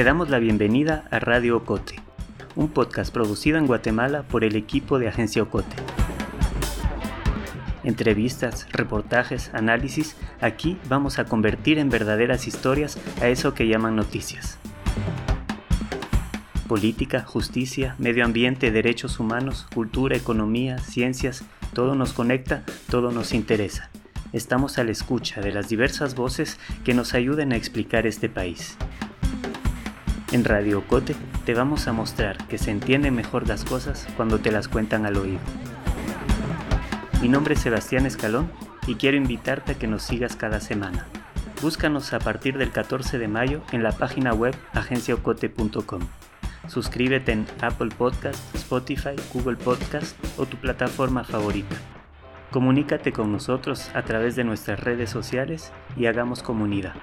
Te damos la bienvenida a Radio Ocote, un podcast producido en Guatemala por el equipo de Agencia Ocote. Entrevistas, reportajes, análisis, aquí vamos a convertir en verdaderas historias a eso que llaman noticias. Política, justicia, medio ambiente, derechos humanos, cultura, economía, ciencias, todo nos conecta, todo nos interesa. Estamos a la escucha de las diversas voces que nos ayuden a explicar este país. En Radio Cote te vamos a mostrar que se entienden mejor las cosas cuando te las cuentan al oído. Mi nombre es Sebastián Escalón y quiero invitarte a que nos sigas cada semana. Búscanos a partir del 14 de mayo en la página web agenciaocote.com. Suscríbete en Apple Podcast, Spotify, Google Podcast o tu plataforma favorita. Comunícate con nosotros a través de nuestras redes sociales y hagamos comunidad.